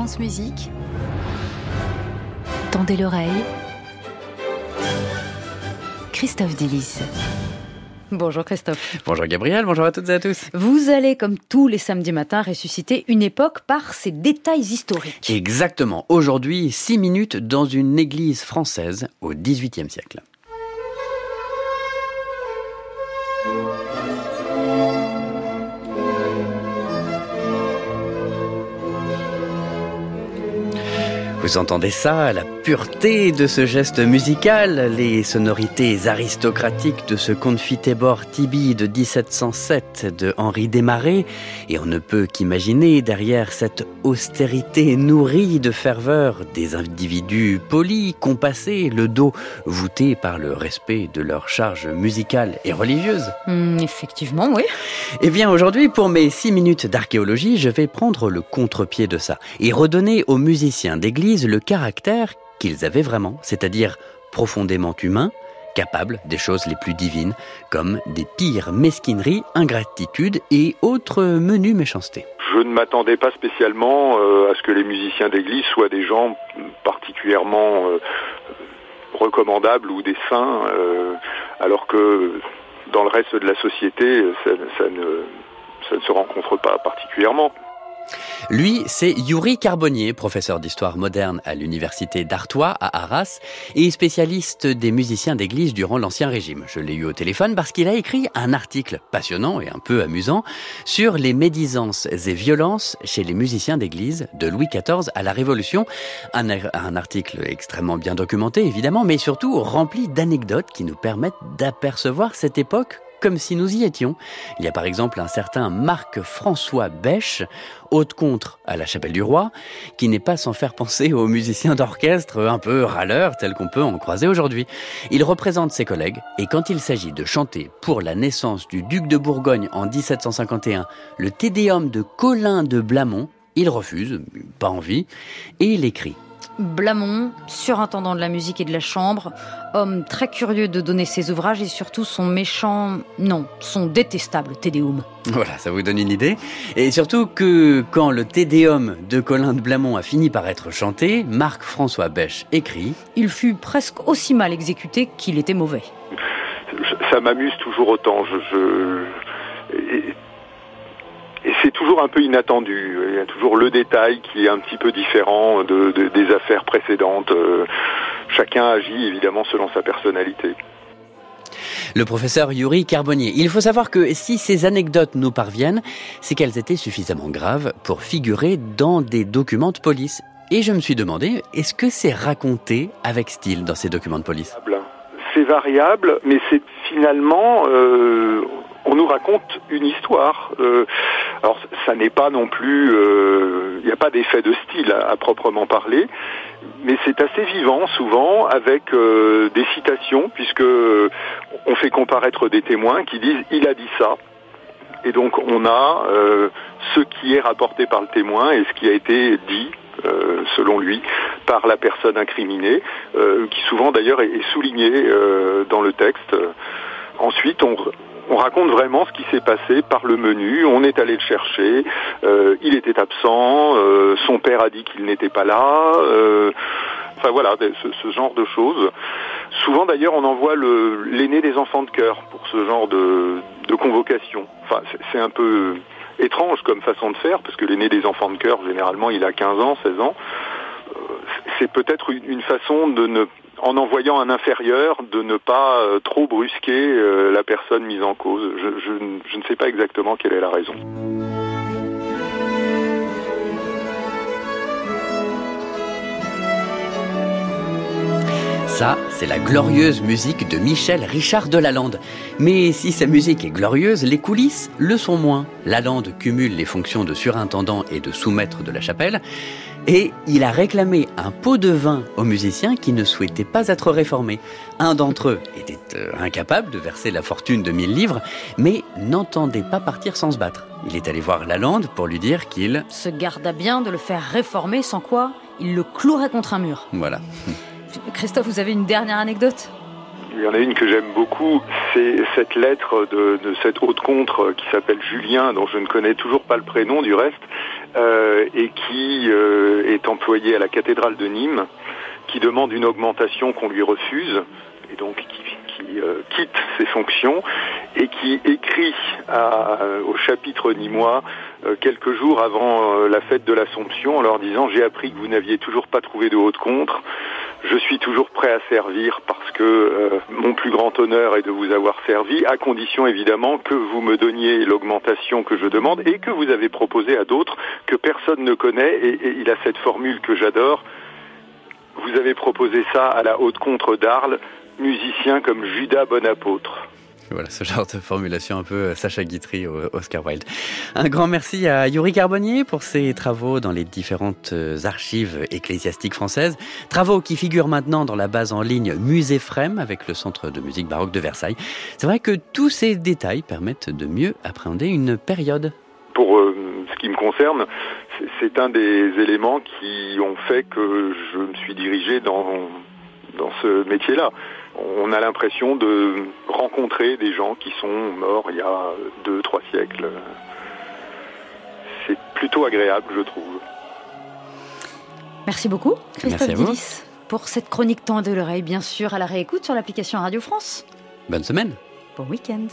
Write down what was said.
France Musique. Tendez l'oreille. Christophe Delis. Bonjour Christophe. Bonjour Gabriel, bonjour à toutes et à tous. Vous allez, comme tous les samedis matins, ressusciter une époque par ses détails historiques. Exactement. Aujourd'hui, six minutes dans une église française au XVIIIe siècle. Vous entendez ça, la pureté de ce geste musical, les sonorités aristocratiques de ce confitébor Tibi de 1707 de Henri Desmarais, et on ne peut qu'imaginer derrière cette austérité nourrie de ferveur des individus polis, compassés, le dos voûté par le respect de leur charge musicale et religieuse. Hmm, effectivement, oui. Eh bien aujourd'hui, pour mes six minutes d'archéologie, je vais prendre le contre-pied de ça et redonner aux musiciens d'église le caractère qu'ils avaient vraiment, c'est-à-dire profondément humain, capable des choses les plus divines, comme des pires mesquineries, ingratitude et autres menues méchancetés. Je ne m'attendais pas spécialement euh, à ce que les musiciens d'église soient des gens particulièrement euh, recommandables ou des saints, euh, alors que dans le reste de la société, ça ne se rencontre pas particulièrement. Lui, c'est Yuri Carbonnier, professeur d'histoire moderne à l'université d'Artois à Arras et spécialiste des musiciens d'église durant l'Ancien Régime. Je l'ai eu au téléphone parce qu'il a écrit un article passionnant et un peu amusant sur les médisances et violences chez les musiciens d'église de Louis XIV à la Révolution. Un, un article extrêmement bien documenté, évidemment, mais surtout rempli d'anecdotes qui nous permettent d'apercevoir cette époque comme si nous y étions. Il y a par exemple un certain Marc-François Bêche, haute contre à la Chapelle du Roi, qui n'est pas sans faire penser aux musiciens d'orchestre un peu râleurs tels qu'on peut en croiser aujourd'hui. Il représente ses collègues et quand il s'agit de chanter pour la naissance du duc de Bourgogne en 1751 le Tédéum de Colin de Blamont, il refuse, pas envie, et il écrit Blamont, surintendant de la musique et de la chambre, homme très curieux de donner ses ouvrages et surtout son méchant, non, son détestable Tédéum. Voilà, ça vous donne une idée. Et surtout que quand le Tédéum de Colin de Blamont a fini par être chanté, Marc-François Bêche écrit Il fut presque aussi mal exécuté qu'il était mauvais. Ça m'amuse toujours autant. je et c'est toujours un peu inattendu. Il y a toujours le détail qui est un petit peu différent de, des affaires précédentes. Euh, chacun agit évidemment selon sa personnalité. Le professeur Yuri Carbonnier. Il faut savoir que si ces anecdotes nous parviennent, c'est qu'elles étaient suffisamment graves pour figurer dans des documents de police. Et je me suis demandé, est-ce que c'est raconté avec style dans ces documents de police? C'est variable, mais c'est finalement, euh, on nous raconte une histoire. Euh, alors ça n'est pas non plus, euh, il n'y a pas d'effet de style à, proprement parler, mais c'est assez vivant souvent avec euh, des citations puisque on fait comparaître des témoins qui disent il a dit ça. Et donc on a ce qui est rapporté par le témoin et ce qui a été dit selon lui, par la personne incriminée, qui souvent d'ailleurs est, souligné dans le texte. Ensuite, on, on raconte vraiment ce qui s'est passé par le menu. On est allé le chercher. Euh, il était absent. Euh, son père a dit qu'il n'était pas là. Euh, enfin voilà, ce, genre de choses. Souvent d'ailleurs, on envoie l'aîné des enfants de cœur pour ce genre de, convocation. Enfin, c'est un peu étrange comme façon de faire, parce que l'aîné des enfants de cœur, généralement, il a 15 ans, 16 ans. C'est peut-être une façon de ne en envoyant un inférieur, de ne pas euh, trop brusquer euh, la personne mise en cause. Je, ne sais pas exactement quelle est la raison. Ça, c'est la glorieuse musique de Michel Richard de Lalande. Mais si sa musique est glorieuse, les coulisses le sont moins. Lalande cumule les fonctions de surintendant et de sous-maître de la chapelle. Et il a réclamé un pot de vin aux musiciens qui ne souhaitaient pas être réformés. Un d'entre eux était euh, incapable de verser la fortune de 1000 livres, mais n'entendait pas partir sans se battre. Il est allé voir Lalande pour lui dire qu'il se garda bien de le faire réformer, sans quoi il le clouerait contre un mur. Voilà. Christophe, vous avez une dernière anecdote? Il y en a une que j'aime beaucoup, c'est cette lettre de, de cette haute contre qui s'appelle Julien, dont je ne connais toujours pas le prénom du reste, et qui est employé à la cathédrale de Nîmes, qui demande une augmentation qu'on lui refuse, et donc qui, quitte ses fonctions, et qui écrit au chapitre nîmois quelques jours avant la fête de l'Assomption en leur disant j'ai appris que vous n'aviez toujours pas trouvé de haute contre je suis toujours prêt à servir parce que euh, mon plus grand honneur est de vous avoir servi, à condition évidemment que vous me donniez l'augmentation que je demande et que vous avez proposé à d'autres que personne ne connaît. Et, il a cette formule que j'adore. Vous avez proposé ça à la haute contre d'Arles, musicien comme Judas Bonapôtre. Voilà, ce genre de formulation un peu euh, Sacha Guitry Oscar Wilde. Un grand merci à Yuri Carbonnier pour ses travaux dans les différentes euh, archives ecclésiastiques françaises. Travaux qui figurent maintenant dans la base en ligne Musée Frem avec le Centre de musique baroque de Versailles. C'est vrai que tous ces détails permettent de mieux appréhender une période. Pour euh, ce qui me concerne, c'est un des éléments qui ont fait que je me suis dirigé dans, dans ce métier-là on a l'impression de rencontrer des gens qui sont morts il y a deux, trois siècles. C'est plutôt agréable, je trouve. Merci beaucoup, Christophe Dillis, pour cette chronique temps de l'oreille, bien sûr, à la réécoute sur l'application Radio France. Bonne semaine. Bon week-end.